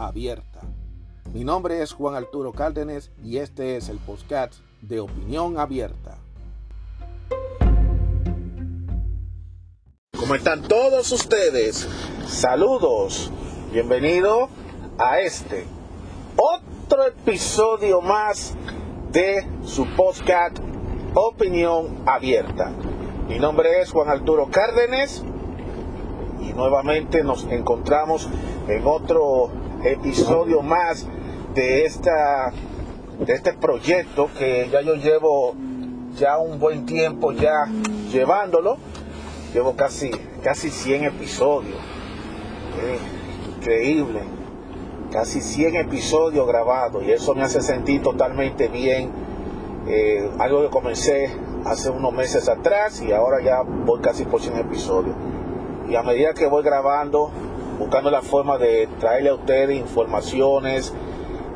abierta. Mi nombre es Juan Arturo Cárdenas y este es el podcast de Opinión Abierta. ¿Cómo están todos ustedes? Saludos, bienvenido a este otro episodio más de su podcast Opinión Abierta. Mi nombre es Juan Arturo Cárdenas y nuevamente nos encontramos en otro episodio más de esta de este proyecto que ya yo llevo ya un buen tiempo ya llevándolo. Llevo casi casi 100 episodios. Increíble. Casi 100 episodios grabados y eso me hace sentir totalmente bien. Eh, algo que comencé hace unos meses atrás y ahora ya voy casi por 100 episodios. Y a medida que voy grabando buscando la forma de traerle a ustedes informaciones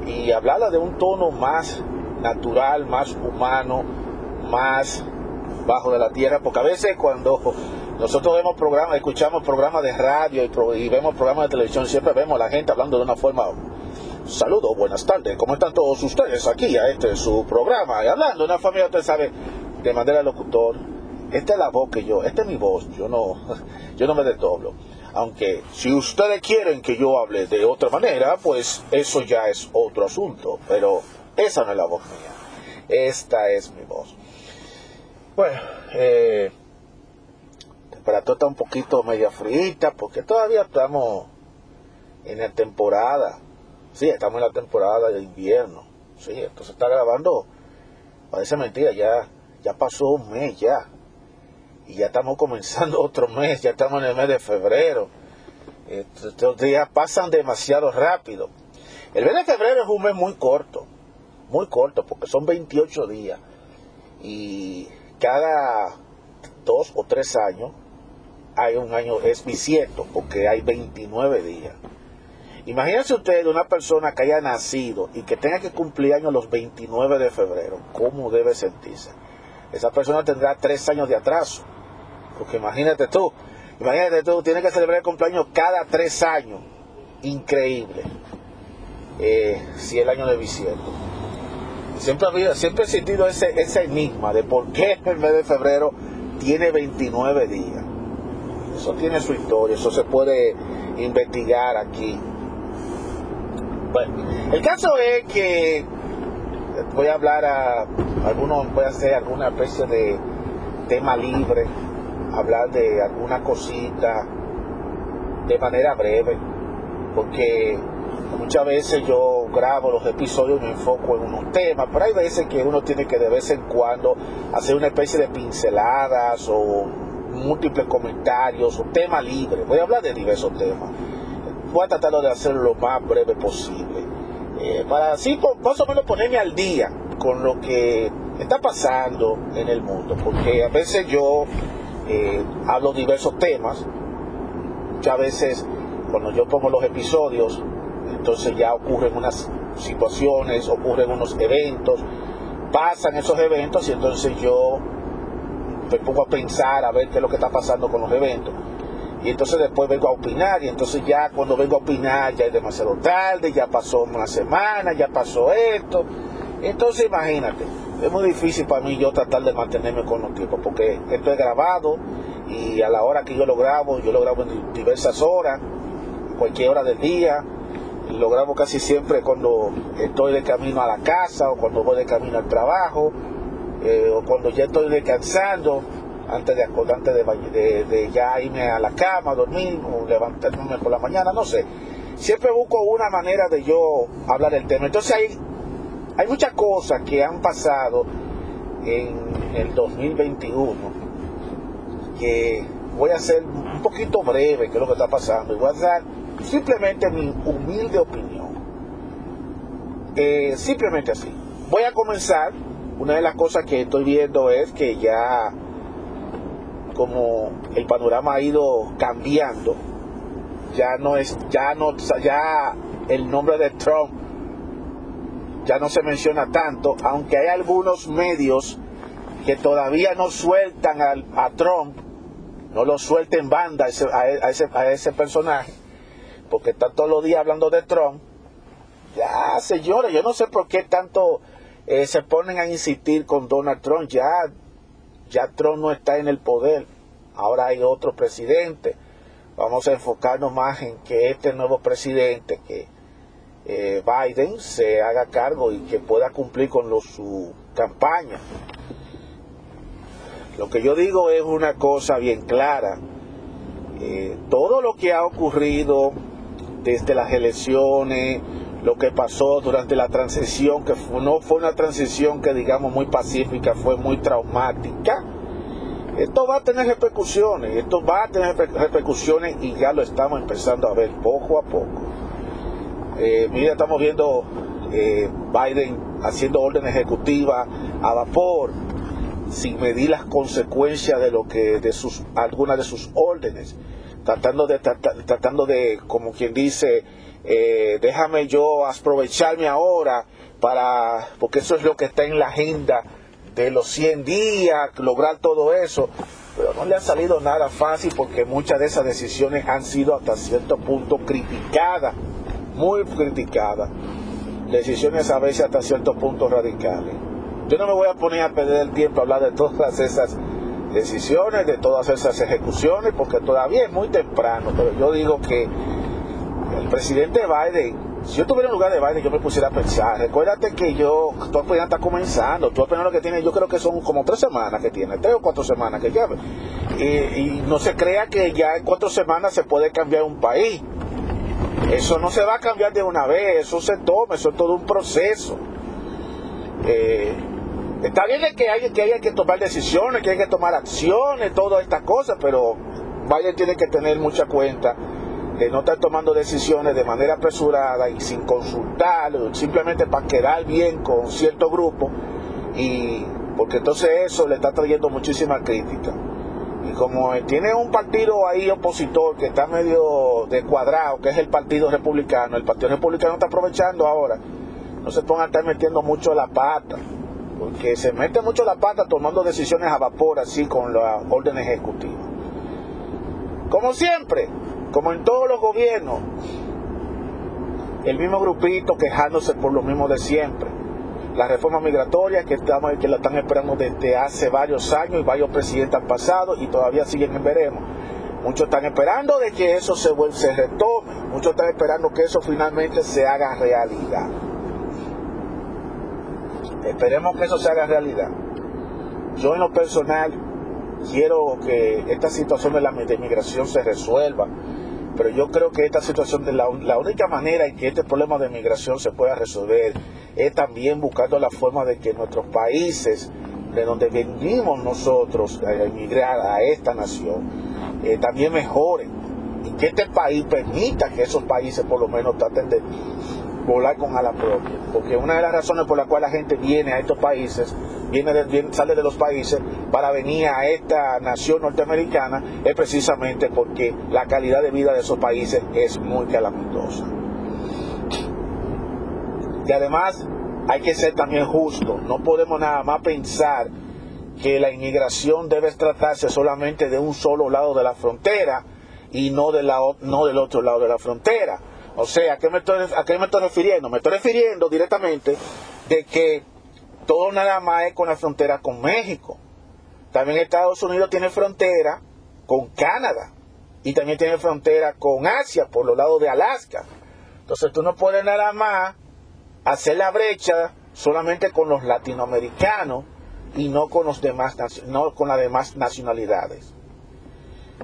y hablarla de un tono más natural, más humano, más bajo de la tierra, porque a veces cuando nosotros vemos programas, escuchamos programas de radio y, vemos programas de televisión, siempre vemos a la gente hablando de una forma Saludos, buenas tardes, ¿cómo están todos ustedes aquí a este su programa? Y hablando una familia, usted sabe, de manera locutor. Esta es la voz que yo, esta es mi voz, yo no, yo no me desdoblo. Aunque si ustedes quieren que yo hable de otra manera, pues eso ya es otro asunto. Pero esa no es la voz mía. Esta es mi voz. Bueno, eh, temperatura está un poquito media frita porque todavía estamos en la temporada. Sí, estamos en la temporada de invierno. Sí, entonces está grabando. Parece mentira, ya, ya pasó un mes ya y ya estamos comenzando otro mes, ya estamos en el mes de febrero. Estos días pasan demasiado rápido. El mes de febrero es un mes muy corto, muy corto, porque son 28 días. Y cada dos o tres años hay un año, es bisiesto, porque hay 29 días. Imagínense ustedes una persona que haya nacido y que tenga que cumplir años los 29 de febrero, ¿cómo debe sentirse? Esa persona tendrá tres años de atraso. Porque imagínate tú, imagínate tú, tienes que celebrar el cumpleaños cada tres años. Increíble. Eh, si el año de bisiesto. Siempre, había, siempre he sentido ese, ese enigma de por qué el mes de febrero tiene 29 días. Eso tiene su historia, eso se puede investigar aquí. Bueno, el caso es que voy a hablar a algunos, voy a hacer alguna especie de tema libre hablar de alguna cosita de manera breve, porque muchas veces yo grabo los episodios y me enfoco en unos temas, pero hay veces que uno tiene que de vez en cuando hacer una especie de pinceladas o múltiples comentarios o tema libre. Voy a hablar de diversos temas. Voy a tratar de hacerlo lo más breve posible. Eh, para así más o menos ponerme al día con lo que está pasando en el mundo, porque a veces yo eh, hablo diversos temas. Muchas veces cuando yo pongo los episodios, entonces ya ocurren unas situaciones, ocurren unos eventos, pasan esos eventos y entonces yo me pongo a pensar a ver qué es lo que está pasando con los eventos. Y entonces después vengo a opinar y entonces ya cuando vengo a opinar ya es demasiado tarde, ya pasó una semana, ya pasó esto. Entonces imagínate, es muy difícil para mí yo tratar de mantenerme con los tiempos, porque esto es grabado y a la hora que yo lo grabo, yo lo grabo en diversas horas, cualquier hora del día, lo grabo casi siempre cuando estoy de camino a la casa o cuando voy de camino al trabajo eh, o cuando ya estoy descansando antes de antes de, de, ya irme a la cama, dormir o levantarme por la mañana, no sé. Siempre busco una manera de yo hablar del tema. Entonces hay hay muchas cosas que han pasado en el 2021 que voy a hacer un poquito breve, que es lo que está pasando, y voy a dar simplemente mi humilde opinión. eh, simplemente así. Voy a comenzar. Una de las cosas que estoy viendo es que ya como el panorama ha ido cambiando, ya no es, ya no, ya el nombre de Trump ya no se menciona tanto, aunque hay algunos medios que todavía no sueltan a Trump, no lo suelten banda a ese, a ese, personaje, porque están todos los días hablando de Trump. Ya, señores, yo no sé por qué tanto eh, se ponen a insistir con Donald Trump. Ya, ya Trump no está en el poder. Ahora hay otro presidente. Vamos a enfocarnos más en que este nuevo presidente, que eh, Biden, se haga cargo y que pueda cumplir con su campaña. Lo que yo digo es una cosa bien clara. Eh, todo lo que ha ocurrido desde las elecciones, lo que pasó durante la transición, que no fue una transición que digamos muy pacífica, fue muy traumática. Esto va a tener repercusiones, esto va a tener repercusiones y ya lo estamos empezando a ver poco a poco. Eh, mira, estamos viendo eh, Biden haciendo orden ejecutiva a vapor, sin medir las consecuencias de lo que de sus algunas de sus órdenes. Tratando de tratando de como quien dice eh, déjame yo aprovecharme ahora para porque eso es lo que está en la agenda de los 100 días lograr todo eso. Pero no le ha salido nada fácil porque muchas de esas decisiones han sido hasta cierto punto criticadas muy criticadas decisiones a veces hasta cierto punto radicales yo no me voy a poner a perder el tiempo a hablar de todas esas decisiones, de todas esas ejecuciones, porque todavía es muy temprano, pero yo digo que el presidente Biden, si yo estuviera en lugar de Biden, yo me pusiera a pensar, recuérdate que yo, tú apenas está comenzando, tú apenas lo que tienes, yo creo que son como tres semanas que tiene, tres o cuatro semanas que lleva, y, y no se crea que ya en cuatro semanas se puede cambiar un país. Eso no se va a cambiar de una vez, eso se toma, eso es todo un proceso. Eh, Está bien que hay, que hay que tomar decisiones, que hay que tomar acciones, todas estas cosas, pero Biden tiene que tener mucha cuenta de no estar tomando decisiones de manera apresurada y sin consultar, simplemente para quedar bien con cierto grupo, y porque entonces eso le está trayendo muchísima crítica. Y como tiene un partido ahí opositor que está medio descuadrado, que es el Partido Republicano, el Partido Republicano está aprovechando ahora, no se pongan a estar metiendo mucho la pata porque se mete mucho la pata tomando decisiones a vapor así con la orden ejecutiva. Como siempre, como en todos los gobiernos, el mismo grupito quejándose por lo mismo de siempre. La reforma migratoria que, estamos, que la están esperando desde hace varios años y varios presidentes han pasado y todavía siguen en veremos. Muchos están esperando de que eso se, se retome, muchos están esperando que eso finalmente se haga realidad. Esperemos que eso se haga realidad. Yo en lo personal quiero que esta situación de la migración se resuelva, pero yo creo que esta situación de la, única manera en que este problema de migración se pueda resolver es también buscando la forma de que nuestros países de donde venimos nosotros a emigrar a esta nación eh, también mejoren. Y que este país permita que esos países por lo menos traten de volar con ala propia. Porque una de las razones por las cuales la gente viene a estos países, viene, sale de los países para venir a esta nación norteamericana, es precisamente porque la calidad de vida de esos países es muy calamitosa. Y además hay que ser también justo, no podemos nada más pensar que la inmigración debe tratarse solamente de un solo lado de la frontera y no, de la, no del otro lado de la frontera o sea, ¿a qué, me estoy, ¿a qué me estoy refiriendo? Me estoy refiriendo directamente de que todo nada más es con la frontera con México. También Estados Unidos tiene frontera con Canadá y también tiene frontera con Asia por los lados de Alaska. Entonces tú no puedes nada más hacer la brecha solamente con los latinoamericanos y no con los demás no con las demás nacionalidades.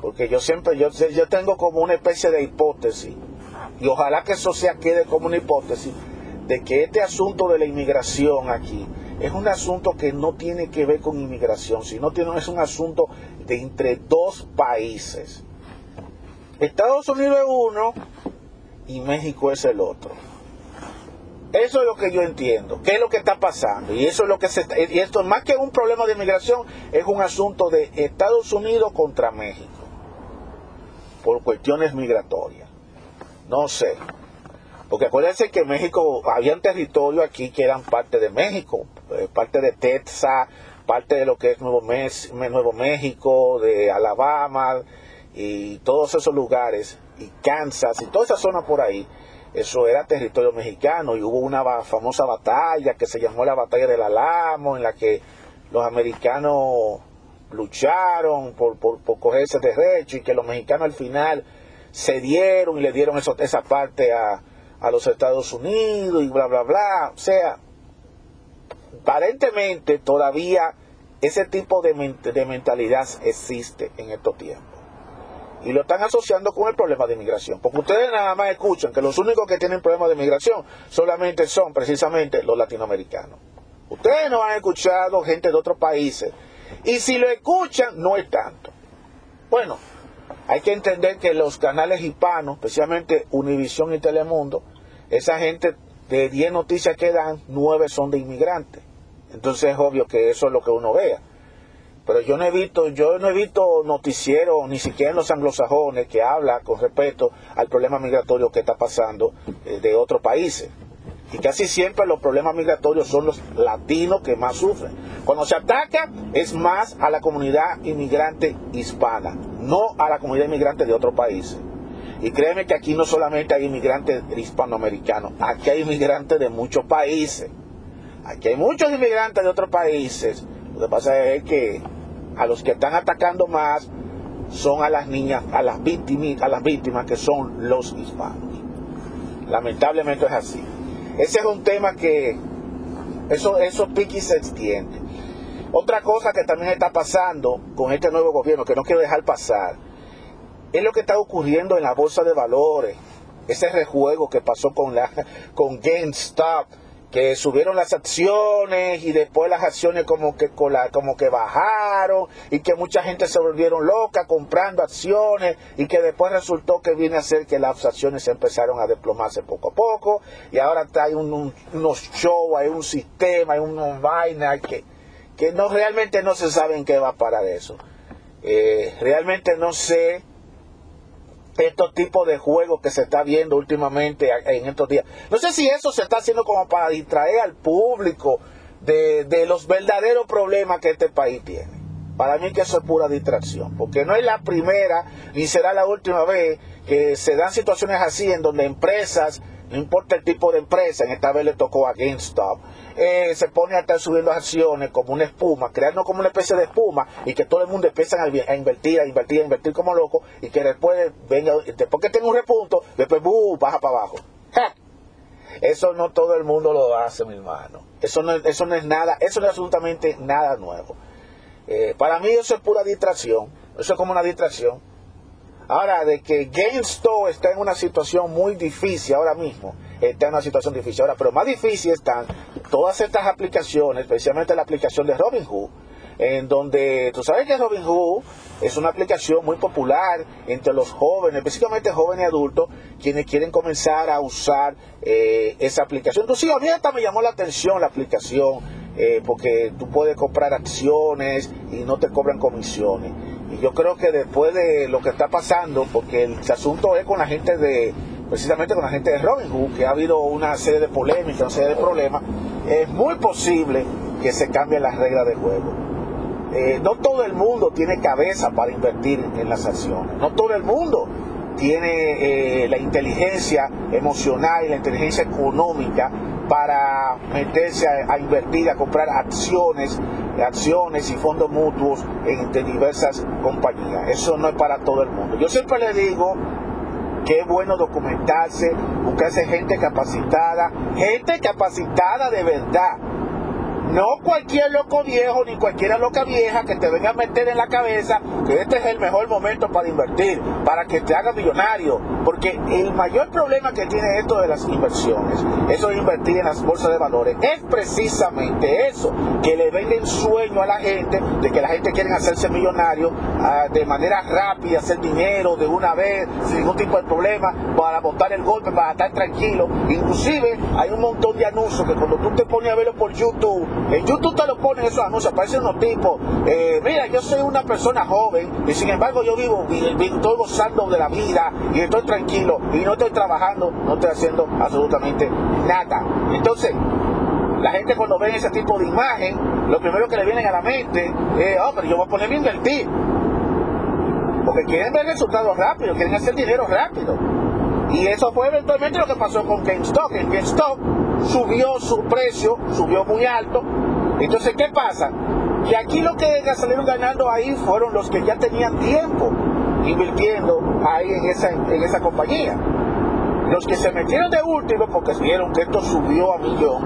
Porque yo siempre yo, yo tengo como una especie de hipótesis y ojalá que eso sea quede como una hipótesis de que este asunto de la inmigración aquí es un asunto que no tiene que ver con inmigración, sino tiene, es un asunto de entre dos países. Estados Unidos es uno y México es el otro. Eso es lo que yo entiendo. ¿Qué es lo que está pasando? Y eso es lo que se y esto más que un problema de inmigración es un asunto de Estados Unidos contra México por cuestiones migratorias. No sé. Porque acuérdense que México había un territorio aquí que eran parte de México, eh, parte de Texas, parte de lo que es Nuevo, Nuevo México, de Alabama y todos esos lugares, y Kansas y toda esa zona por ahí eso era territorio mexicano y hubo una famosa batalla que se llamó la batalla del Alamo, en la que los americanos lucharon por, por, por coger ese derecho y que los mexicanos al final cedieron y le dieron esa parte a, a los Estados Unidos y bla, bla, bla. O sea, aparentemente todavía ese tipo de, de mentalidad existe en estos tiempos y lo están asociando con el problema de inmigración. Porque ustedes nada más escuchan que los únicos que tienen problemas de inmigración solamente son precisamente los latinoamericanos. Ustedes no han escuchado gente de otros países. Y si lo escuchan, no es tanto. Bueno, hay que entender que los canales hispanos, especialmente Univisión y Telemundo, esa gente de 10 noticias que dan, 9 son de inmigrantes. Entonces es obvio que eso es lo que uno vea. Pero yo no he visto, yo no he visto noticiero, ni siquiera en los anglosajones, que habla con respecto al problema migratorio que está pasando eh, de otros países. Y casi siempre los problemas migratorios son los latinos que más sufren. Cuando se ataca es más a la comunidad inmigrante hispana, no a la comunidad inmigrante de otros países. Y créeme que aquí no solamente hay inmigrantes hispanoamericanos, aquí hay inmigrantes de muchos países. Aquí hay muchos inmigrantes de otros países lo que pasa es que a los que están atacando más son a las niñas, a las víctimas, a las víctimas que son los hispanos. Lamentablemente es así. Ese es un tema que eso, eso piqui se extiende. Otra cosa que también está pasando con este nuevo gobierno, que no quiero dejar pasar, es lo que está ocurriendo en la bolsa de valores. Ese rejuego que pasó con la con GameStop, que subieron las acciones y después las acciones como que como que bajaron y que mucha gente se volvieron loca comprando acciones y que después resultó que viene a ser que las acciones empezaron a desplomarse poco a poco y ahora hay un, unos shows, hay un sistema, hay unos vainas que, que no realmente no se sabe en qué va a parar eso. Eh, realmente no sé estos tipos de juegos que se está viendo últimamente en estos días. No sé si eso se está haciendo como para distraer al público de, los verdaderos problemas que este país tiene. Para mí que eso es pura distracción, porque no es la primera ni será la última vez que se dan situaciones así en donde empresas no importa el tipo de empresa, en esta vez le tocó a GameStop, eh, se pone a estar subiendo acciones como una espuma, creando como una especie de espuma y que todo el mundo empieza a, invertir, a invertir, a invertir como loco y que después venga, después que tenga un repunto, después baja para abajo. Eso no todo el mundo lo hace, mi hermano. Eso no, eso no es nada, eso no es absolutamente nada nuevo. Eh, para mí eso es pura distracción, eso es como una distracción. Ahora, de que GameStop está en una situación muy difícil ahora mismo, está en una situación difícil ahora, pero más difícil están todas estas aplicaciones, especialmente la aplicación de Robinhood, en donde tú sabes que Robinhood es una aplicación muy popular entre los jóvenes, específicamente jóvenes y adultos, quienes quieren comenzar a usar eh, esa aplicación. Entonces, a mí hasta me llamó la atención la aplicación, eh, porque tú puedes comprar acciones y no te cobran comisiones. Y yo creo que después de lo que está pasando, porque el, asunto es con la gente de, precisamente con la gente de Robinhood, que ha habido una serie de polémicas, una serie de problemas, es muy posible que se cambien las reglas de juego. Eh, no todo el mundo tiene cabeza para invertir en las acciones, no todo el mundo tiene eh, la inteligencia emocional y la inteligencia económica para meterse a, invertir, a comprar acciones, acciones y fondos mutuos en, diversas compañías. Eso no es para todo el mundo. Yo siempre le digo es bueno documentarse, buscarse gente capacitada, gente capacitada de verdad, No cualquier loco viejo ni cualquiera loca vieja que te venga a meter en la cabeza que este es el mejor momento para invertir, para que te haga millonario. Porque el mayor problema que tiene esto de las inversiones, eso de invertir en las bolsas de valores, es precisamente eso, que le venden sueño a la gente de que la gente quiere hacerse millonario ah, de manera rápida, hacer dinero de una vez, sin ningún tipo de problema, para botar el golpe, para estar tranquilo. Inclusive hay un montón de anuncios que cuando tú te pones a verlo por YouTube, en YouTube te lo ponen esos anuncios, aparecen unos tipos, eh, mira, yo soy una persona joven y sin embargo yo vivo, estoy gozando de la vida y estoy tranquilo y no estoy trabajando, no estoy haciendo absolutamente nada. Entonces, la gente cuando ve ese tipo de imagen, lo primero que le viene a la mente es, oh, pero yo voy a ponerme a invertir. Porque quieren ver resultados rápidos, quieren hacer dinero rápido. Y eso fue eventualmente lo que pasó con GameStop. En GameStop subió su precio, subió muy alto. Entonces, ¿qué pasa? Que aquí lo que salieron ganando ahí fueron los que ya tenían tiempo invirtiendo ahí en esa, en esa compañía. Los que se metieron de último porque vieron que esto subió a millón,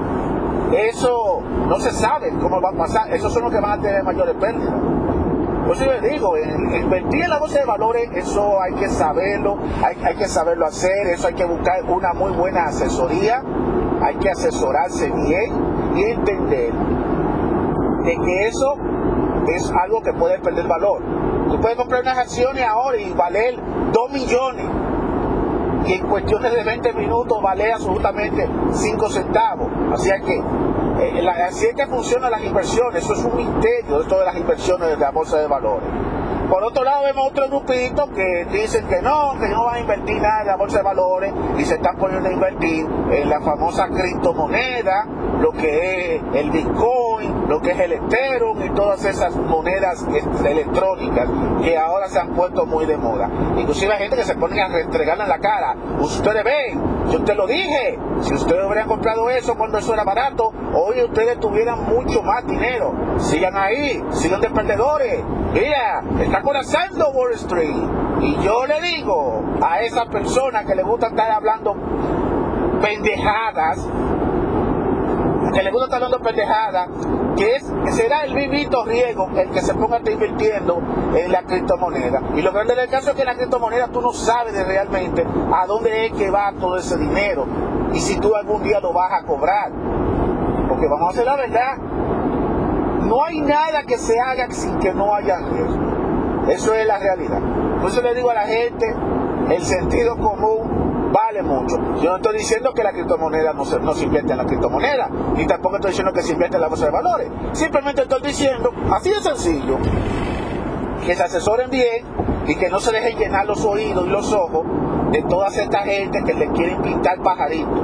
eso no se sabe cómo va a pasar. Esos son los que van a tener mayores pérdidas. Pues yo les digo, invertir en la bolsa de valores, eso hay que saberlo, hay, hay que saberlo hacer, eso hay que buscar una muy buena asesoría, hay que asesorarse bien y entender de que eso es algo que puede perder valor. Tú puedes comprar unas acciones ahora y valer 2 millones y en cuestiones de 20 minutos vale absolutamente 5 centavos. Así es que eh, así es que funcionan las inversiones, eso es un misterio, esto de las inversiones de la bolsa de valores. Por otro lado vemos otro grupito que dicen que no, que no van a invertir nada en la bolsa de valores y se están poniendo a invertir en la famosa criptomoneda, lo que es el Bitcoin, lo que es el Ethereum y todas esas monedas electrónicas que ahora se han puesto muy de moda. Inclusive hay gente que se pone a restregarle en la cara. Ustedes ven, yo te lo dije, si ustedes hubieran comprado eso cuando eso era barato, hoy ustedes tuvieran mucho más dinero. Sigan ahí, sigan de perdedores. Mira, está corazando Wall Street. Y yo le digo a esa persona que le gusta estar hablando pendejadas, que le gusta estar hablando pendejadas, que es, será el vivito riego el que se ponga a estar invirtiendo en la criptomoneda. Y lo grande del caso es que en la criptomoneda tú no sabes realmente a dónde es que va todo ese dinero y si tú algún día lo vas a cobrar. Porque vamos a hacer la verdad, no hay nada que se haga sin que no haya riesgo. Eso es la realidad. Por eso le digo a la gente, el sentido común mucho. Yo no estoy diciendo que la criptomoneda no se, no se invierte en la criptomoneda, ni tampoco estoy diciendo que se invierte en la bolsa de valores. Simplemente estoy diciendo, así de sencillo, que se asesoren bien y que no se dejen llenar los oídos y los ojos de toda esta gente que le quieren pintar pajaritos,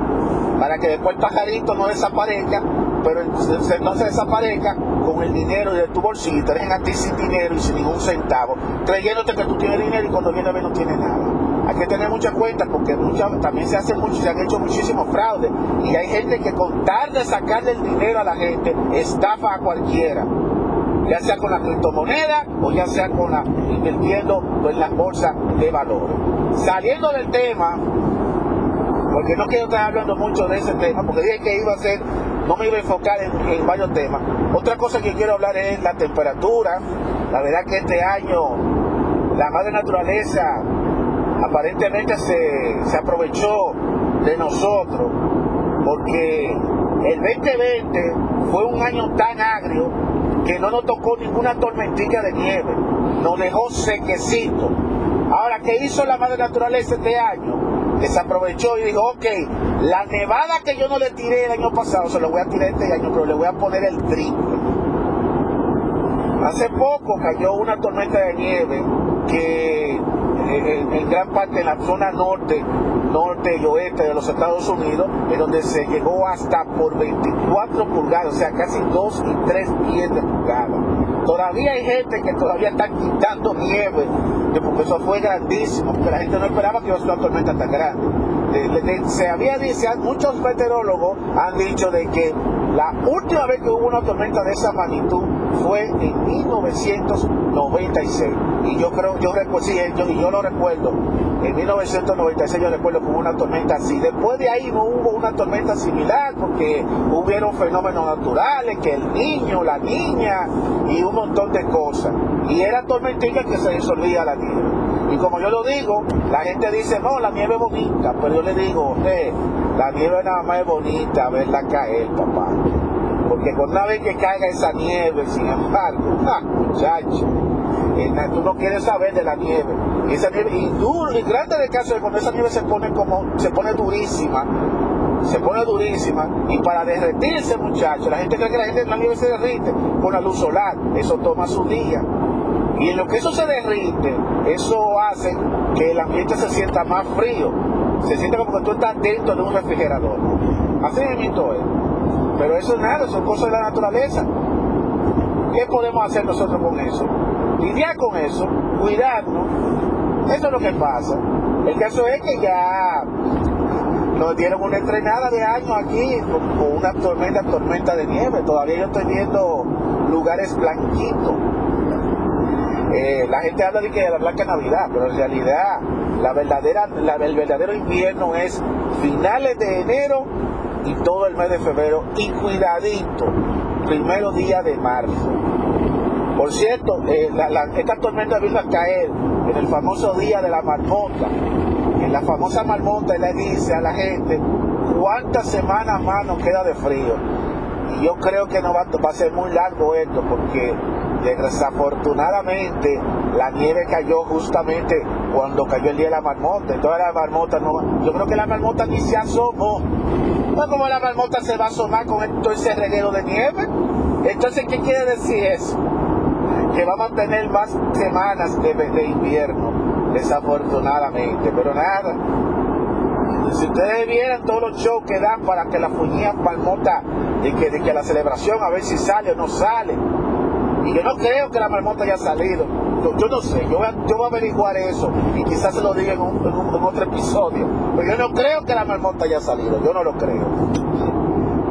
para que después el pajarito no desaparezca pero no se desaparezca con el dinero de tu bolsillo te dejen a ti sin dinero y sin ningún centavo, creyéndote que tú tienes dinero y cuando viene a ver no tienes nada. Hay que tener mucha cuenta porque también se hace mucho, se han hecho muchísimos fraudes y hay gente que con tal de sacarle el dinero a la gente estafa a cualquiera ya sea con la criptomoneda o ya sea con la invirtiendo en las bolsas de valores. Saliendo del tema, porque no quiero estar hablando mucho de ese tema, porque dije que iba a ser no me iba a enfocar en, varios temas. Otra cosa que quiero hablar es la temperatura. La verdad que este año la madre naturaleza aparentemente se, se aprovechó de nosotros porque el 2020 fue un año tan agrio que no nos tocó ninguna tormentilla de nieve, nos dejó sequecito. Ahora, ¿qué hizo la madre naturaleza este año? desaprovechó y dijo, ok, la nevada que yo no le tiré el año pasado, se lo voy a tirar este año, pero le voy a poner el triple. Hace poco cayó una tormenta de nieve que eh, en, gran parte de la zona norte, norte y oeste de los Estados Unidos, en donde se llegó hasta por 24 pulgadas, o sea, casi 2 y 3 pies de pulgadas. Todavía hay gente que todavía está quitando nieve, porque eso fue grandísimo, porque la gente no esperaba que iba una tormenta tan grande. se había dicho, muchos meteorólogos han dicho de que la última vez que hubo una tormenta de esa magnitud fue en 1996. y yo creo, yo recuerdo, sí, yo, y yo lo recuerdo, en 1996 yo recuerdo que hubo una tormenta así. Después de ahí no hubo una tormenta similar porque hubieron fenómenos naturales, que el niño, la niña y un montón de cosas. Y era tormentica que se disolvía la nieve. Y como yo lo digo, la gente dice, no, la nieve es bonita, pero yo le digo, la nieve nada más es bonita verla caer, papá. Porque con una vez que caiga esa nieve, sin embargo, ah, muchacho, eh, tú no quieres saber de la nieve. Esa nieve, y duro, y grande de caso es cuando esa nieve se pone como, se pone durísima, se pone durísima, y para derretirse, muchacho, la gente cree que la, gente, la nieve se derrite con la luz solar, eso toma su día. Y en lo que eso se derrite, eso hace que el ambiente se sienta más frío. Se siente como que tú estás dentro de un refrigerador. Así mismo es. Pero eso es nada, son cosas de la naturaleza. ¿Qué podemos hacer nosotros con eso? Lidiar con eso, cuidarnos. Eso es lo que pasa. El caso es que ya nos dieron una estrenada de año aquí con una tormenta, tormenta de nieve. Todavía yo estoy viendo lugares blanquitos eh, la gente habla de que la blanca Navidad, pero en realidad la verdadera, el verdadero invierno es finales de enero y todo el mes de febrero y cuidadito, primero día de marzo. Por cierto, eh, esta tormenta vino a caer en el famoso día de la marmota. En la famosa marmota le dice a la gente cuántas semanas más nos queda de frío. Y yo creo que no va, va a ser muy largo esto porque Desafortunadamente, la nieve cayó justamente cuando cayó el día de la marmota. Entonces la marmota no. Yo creo que la marmota ni se asomó. No como la marmota se va a asomar con todo ese reguero de nieve. Entonces, ¿qué quiere decir eso? Que vamos a tener más semanas de, de invierno, desafortunadamente. Pero nada, si ustedes vieran todos los shows que dan para que la fuñía marmota, de que, de que la celebración a ver si sale o no sale, y yo no creo que la marmota haya salido. Yo, no sé, yo voy, a, yo voy, a, averiguar eso y quizás se lo diga en, un, otro episodio. Pero yo no creo que la marmota haya salido, yo no lo creo.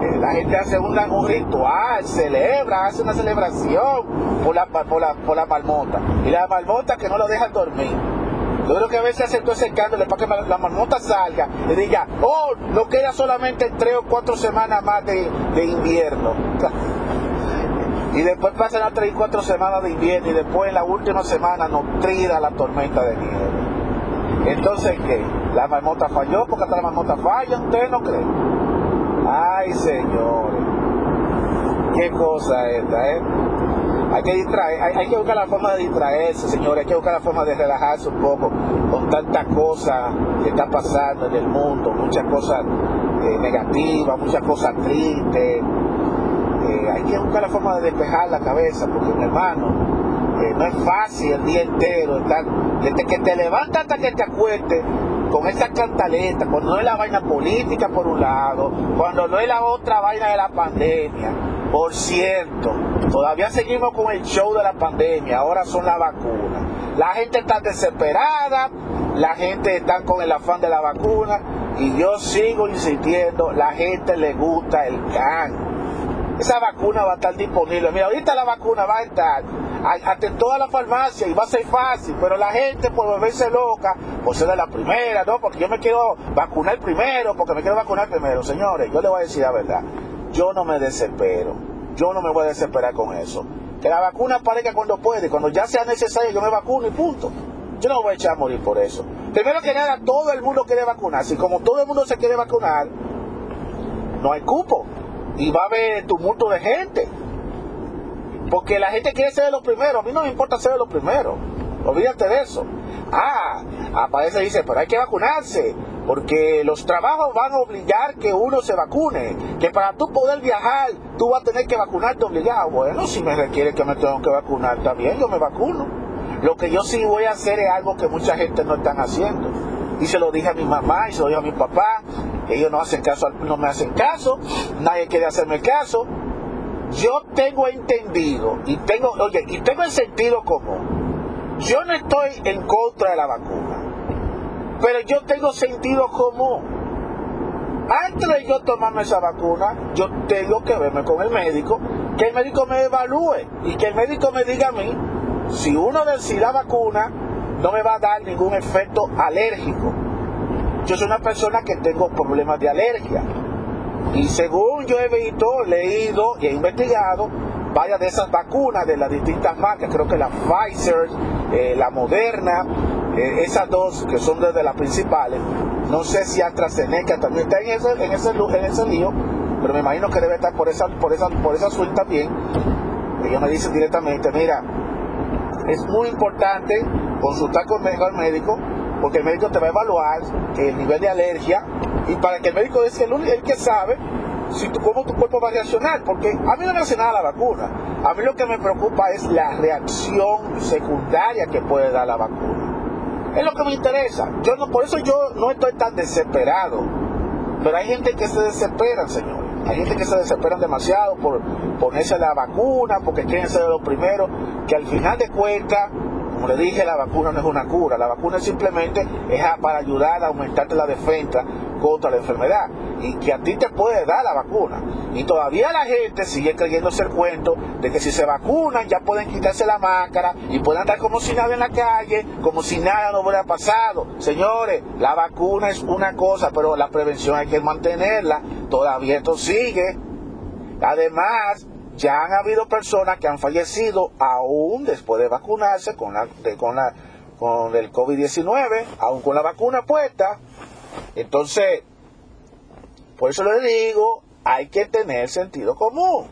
Eh, la gente hace un, un, ritual, celebra, hace una celebración por la, por, la, por la marmota. Y la marmota que no lo deja dormir. Yo creo que a veces hace todo ese para que la marmota salga y diga, oh, no queda solamente tres o cuatro semanas más de invierno. Y después pasan las tres y cuatro semanas de invierno y después en la última semana nos trida la tormenta de nieve. Entonces, ¿qué? ¿La marmota falló? Porque hasta la marmota falla, ¿ustedes no creen? Ay, señores. Qué cosa esta, ¿eh? Hay que distraer, hay, que buscar la forma de distraerse, señores, hay que buscar la forma de relajarse un poco con tantas cosas que están pasando en el mundo, muchas cosas eh, negativas, muchas cosas tristes, hay que buscar la forma de despejar la cabeza, porque mi hermano, eh, no es fácil el día entero desde que te levantas hasta que te acuestes con esa cantaleta, cuando no es la vaina política por un lado, cuando no es la otra vaina de la pandemia. Por cierto, todavía seguimos con el show de la pandemia, ahora son las vacunas. La gente está desesperada, la gente está con el afán de la vacuna y yo sigo insistiendo, la gente le gusta el can esa vacuna va a estar disponible. Mira, ahorita la vacuna va a estar hasta en toda la farmacia y va a ser fácil, pero la gente por volverse loca, por ser de la primera, ¿no? Porque yo me quiero vacunar primero, porque me quiero vacunar primero. Señores, yo le voy a decir la verdad, yo no me desespero, yo no me voy a desesperar con eso. Que la vacuna aparezca cuando puede, cuando ya sea necesario yo me vacuno y punto. Yo no voy a echar a morir por eso. Primero que nada, todo el mundo quiere vacunarse y como todo el mundo se quiere vacunar, no hay cupo y va a haber tumulto de gente. Porque la gente quiere ser de los primeros. A mí no me importa ser de los primeros. Olvídate de eso. Ah, aparece y dice, pero hay que vacunarse. Porque los trabajos van a obligar que uno se vacune. Que para tú poder viajar, tú vas a tener que vacunarte obligado. Bueno, si me requiere que me tengo que vacunar, también yo me vacuno. Lo que yo sí voy a hacer es algo que mucha gente no están haciendo. Y se lo dije a mi mamá y se lo dije a mi papá ellos no hacen caso, no me hacen caso, nadie quiere hacerme caso. Yo tengo entendido y tengo, oye, y tengo el sentido común. Yo no estoy en contra de la vacuna, pero yo tengo sentido común. Antes de yo tomarme esa vacuna, yo tengo que verme con el médico, que el médico me evalúe y que el médico me diga a mí si uno de la vacuna no me va a dar ningún efecto alérgico. Yo soy una persona que tengo problemas de alergia. Y según yo he visto, leído y he investigado, varias de esas vacunas de las distintas marcas, creo que la Pfizer, eh, la Moderna, eh, esas dos que son desde las principales, no sé si AstraZeneca también está en ese, en ese, en ese lío, pero me imagino que debe estar por esa, por esa, por esa suerte también. Ellos me dicen directamente, mira, es muy importante consultar con el médico, porque el médico te va a evaluar el nivel de alergia y para que el médico es el, el que sabe si tu, cómo tu cuerpo va a reaccionar, porque a mí no me hace nada la vacuna. A mí lo que me preocupa es la reacción secundaria que puede dar la vacuna. Es lo que me interesa. Yo no, por eso yo no estoy tan desesperado. Pero hay gente que se desespera, señor. Hay gente que se desespera demasiado por ponerse la vacuna, porque quieren ser los primeros, que al final de cuentas como le dije, la vacuna no es una cura, la vacuna simplemente es para ayudar a aumentarte la defensa contra la enfermedad y que a ti te puede dar la vacuna. Y todavía la gente sigue creyéndose el cuento de que si se vacunan ya pueden quitarse la máscara y pueden andar como si nada en la calle, como si nada no hubiera pasado. Señores, la vacuna es una cosa, pero la prevención hay que mantenerla. Todavía esto sigue. Además, ya han habido personas que han fallecido aún después de vacunarse con, el COVID-19, aún con la vacuna puesta. Entonces, por eso le digo, hay que tener sentido común.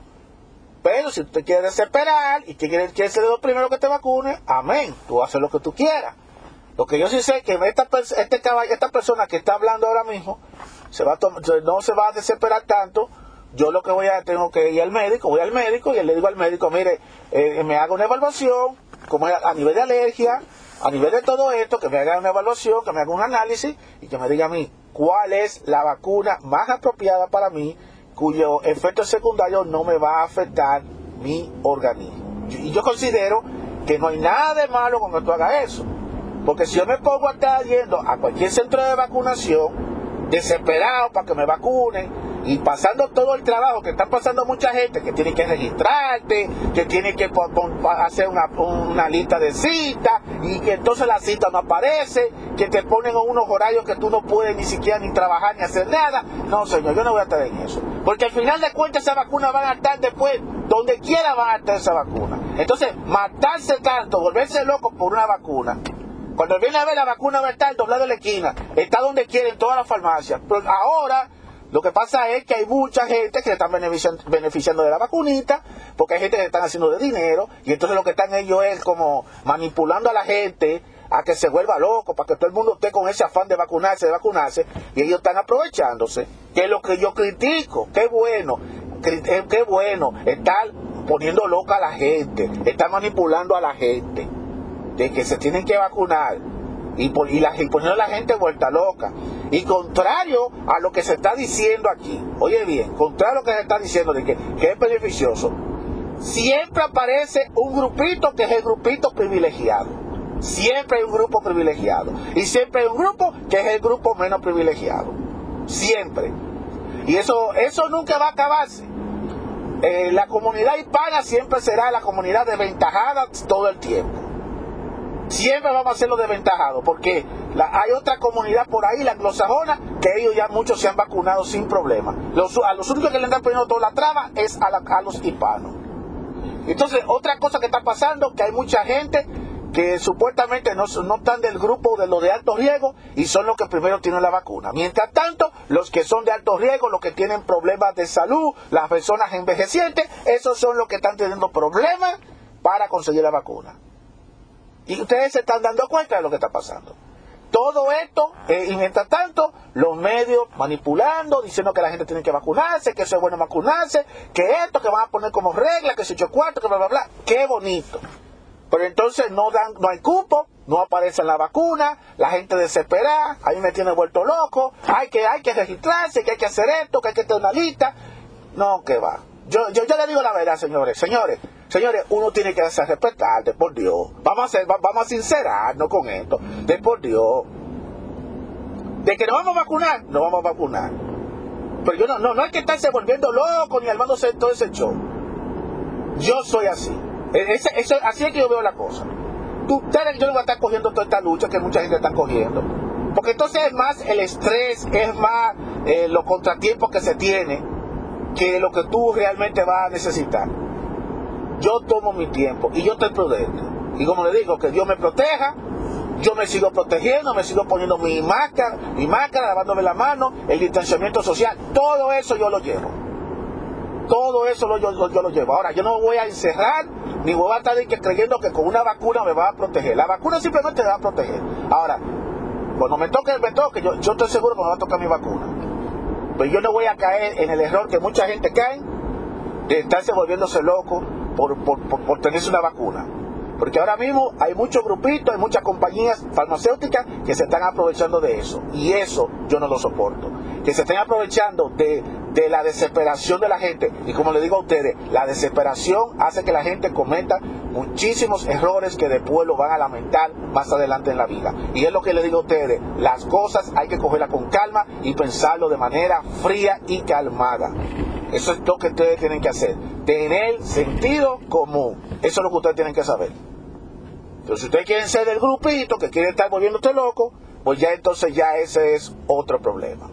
Pero si usted quiere desesperar y quiere, quiere ser lo primero que te vacune, amén, tú haces lo que tú quieras. Lo que yo sí sé es que esta, este esta persona que está hablando ahora mismo no se va a desesperar tanto yo lo que voy a, tengo que ir al médico, voy al médico y le digo al médico, mire, eh, me haga una evaluación, como a nivel de alergia, a nivel de todo esto, que me haga una evaluación, que me haga un análisis y que me diga a mí cuál es la vacuna más apropiada para mí, cuyo efecto secundario no me va a afectar mi organismo. Y yo considero que no hay nada de malo que tú hagas eso. Porque si yo me pongo a estar yendo a cualquier centro de vacunación, desesperado para que me vacunen, y pasando todo el trabajo que está pasando mucha gente que tiene que registrarte, que tiene que hacer una, lista de citas y que entonces la cita no aparece, que te ponen unos horarios que tú no puedes ni siquiera ni trabajar ni hacer nada. No, señor, yo no voy a estar en eso. Porque al final de cuentas esa vacuna van a estar después, donde quiera van a estar esa vacuna. Entonces, matarse tanto, volverse loco por una vacuna, cuando viene a ver la vacuna va a estar doblado de la esquina, está donde quiera, en todas las farmacias. Pero ahora lo que pasa es que hay mucha gente que se están beneficiando, de la vacunita, porque hay gente que están haciendo de dinero, y entonces lo que están ellos es como manipulando a la gente a que se vuelva loco, para que todo el mundo esté con ese afán de vacunarse, de vacunarse, y ellos están aprovechándose, que es lo que yo critico, qué bueno, eh, qué bueno, estar poniendo loca a la gente, estar manipulando a la gente, de que se tienen que vacunar y, poniendo a la gente vuelta loca. Y contrario a lo que se está diciendo aquí, oye bien, contrario a lo que se está diciendo de que, es beneficioso, siempre aparece un grupito que es el grupito privilegiado. Siempre hay un grupo privilegiado. Y siempre hay un grupo que es el grupo menos privilegiado. Siempre. Y eso, eso nunca va a acabarse. Eh, la comunidad hispana siempre será la comunidad desventajada todo el tiempo siempre vamos a ser los desventajados, porque hay otra comunidad por ahí, la anglosajona, que ellos ya muchos se han vacunado sin problema. a los únicos que le están poniendo toda la traba es a, los hispanos. Entonces, otra cosa que está pasando, que hay mucha gente que supuestamente no, no están del grupo de los de alto riesgo y son los que primero tienen la vacuna. Mientras tanto, los que son de alto riesgo, los que tienen problemas de salud, las personas envejecientes, esos son los que están teniendo problemas para conseguir la vacuna. Y ustedes se están dando cuenta de lo que está pasando. Todo esto, eh, y mientras tanto, los medios manipulando, diciendo que la gente tiene que vacunarse, que eso es bueno vacunarse, que esto, que van a poner como regla, que se echó cuarto, que bla, bla, bla. Qué bonito. Pero entonces no dan, no hay cupo, no aparece la vacuna, la gente desesperada, a mí me tiene vuelto loco, hay que, hay que registrarse, que hay que hacer esto, que hay que tener una lista. No, que va. Yo, yo, yo le digo la verdad, señores, señores, Señores, uno tiene que hacer respetar, de por Dios. Vamos a, hacer, vamos a sincerarnos con esto, de por Dios. De que nos vamos a vacunar, nos vamos a vacunar. Pero yo no, no, no hay que estarse volviendo loco ni armándose todo ese show. Yo soy así. E, así es que yo veo la cosa. Ustedes, yo no voy a estar cogiendo toda esta lucha que mucha gente está cogiendo. Porque entonces es más el estrés, es más eh, los contratiempos que se tiene que lo que tú realmente vas a necesitar. Yo tomo mi tiempo y yo estoy prudente. Y como le digo, que Dios me proteja, yo me sigo protegiendo, me sigo poniendo mi máscara, mi máscara, lavándome la mano, el distanciamiento social, todo eso yo lo llevo. Todo eso yo, lo llevo. Ahora, yo no voy a encerrar, ni voy a estar creyendo que con una vacuna me va a proteger. La vacuna simplemente me va a proteger. Ahora, cuando me toque, me toque, yo, yo estoy seguro que me va a tocar mi vacuna. Pero yo no voy a caer en el error que mucha gente cae de estarse volviéndose loco por, por, tenerse una vacuna. Porque ahora mismo hay muchos grupitos, hay muchas compañías farmacéuticas que se están aprovechando de eso. Y eso yo no lo soporto. Que se estén aprovechando de, de la desesperación de la gente. Y como le digo a ustedes, la desesperación hace que la gente cometa muchísimos errores que después lo van a lamentar más adelante en la vida. Y es lo que le digo a ustedes, las cosas hay que cogerlas con calma y pensarlo de manera fría y calmada. Eso es lo que ustedes tienen que hacer. Tener sentido común. Eso es lo que ustedes tienen que saber. Pero si ustedes quieren ser del grupito que quiere estar volviéndose loco, pues ya entonces ya ese es otro problema.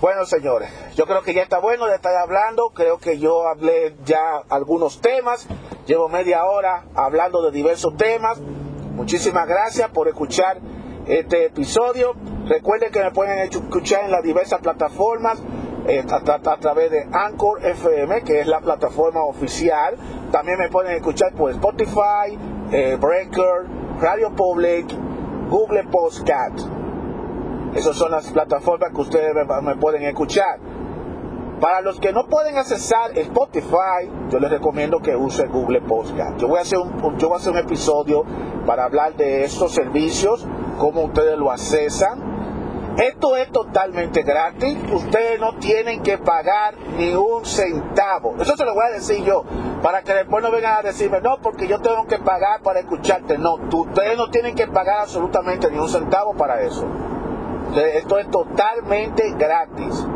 Bueno, señores, yo creo que ya está bueno de estar hablando. Creo que yo hablé ya algunos temas. Llevo media hora hablando de diversos temas. Muchísimas gracias por escuchar este episodio. Recuerden que me pueden escuchar en las diversas plataformas. Eh, a, través de Anchor FM, que es la plataforma oficial. También me pueden escuchar por Spotify, eh, Breaker, Radio Public, Google Podcast. Esas son las plataformas que ustedes me, pueden escuchar. Para los que no pueden accesar Spotify, yo les recomiendo que use Google Podcast. Yo voy a hacer un, yo voy a hacer un episodio para hablar de estos servicios, cómo ustedes lo accesan esto es totalmente gratis. Ustedes no tienen que pagar ni un centavo. Eso se lo voy a decir yo. Para que después no vengan a decirme, no, porque yo tengo que pagar para escucharte. No, ustedes no tienen que pagar absolutamente ni un centavo para eso. Esto es totalmente gratis.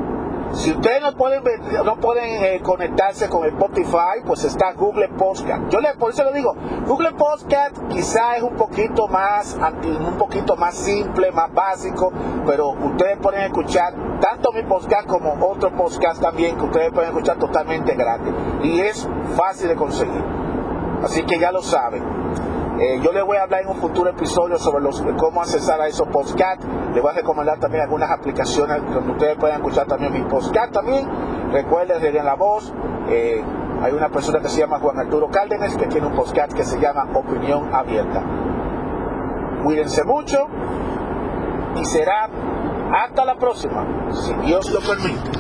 Si ustedes no pueden, no pueden eh, conectarse con Spotify, pues está Google Podcast. Yo le, por eso le digo, Google Podcast quizá es un poquito más un poquito más simple, más básico, pero ustedes pueden escuchar tanto mi podcast como otro podcast también que ustedes pueden escuchar totalmente gratis. Y es fácil de conseguir. Así que ya lo saben. Eh, yo les voy a hablar en un futuro episodio sobre cómo accesar a esos podcasts. Les voy a recomendar también algunas aplicaciones donde ustedes puedan escuchar también mi podcasts también. Recuerden, den la voz. Eh, hay una persona que se llama Juan Arturo Cárdenas que tiene un podcast que se llama Opinión Abierta. Cuídense mucho y será hasta la próxima, si Dios lo permite.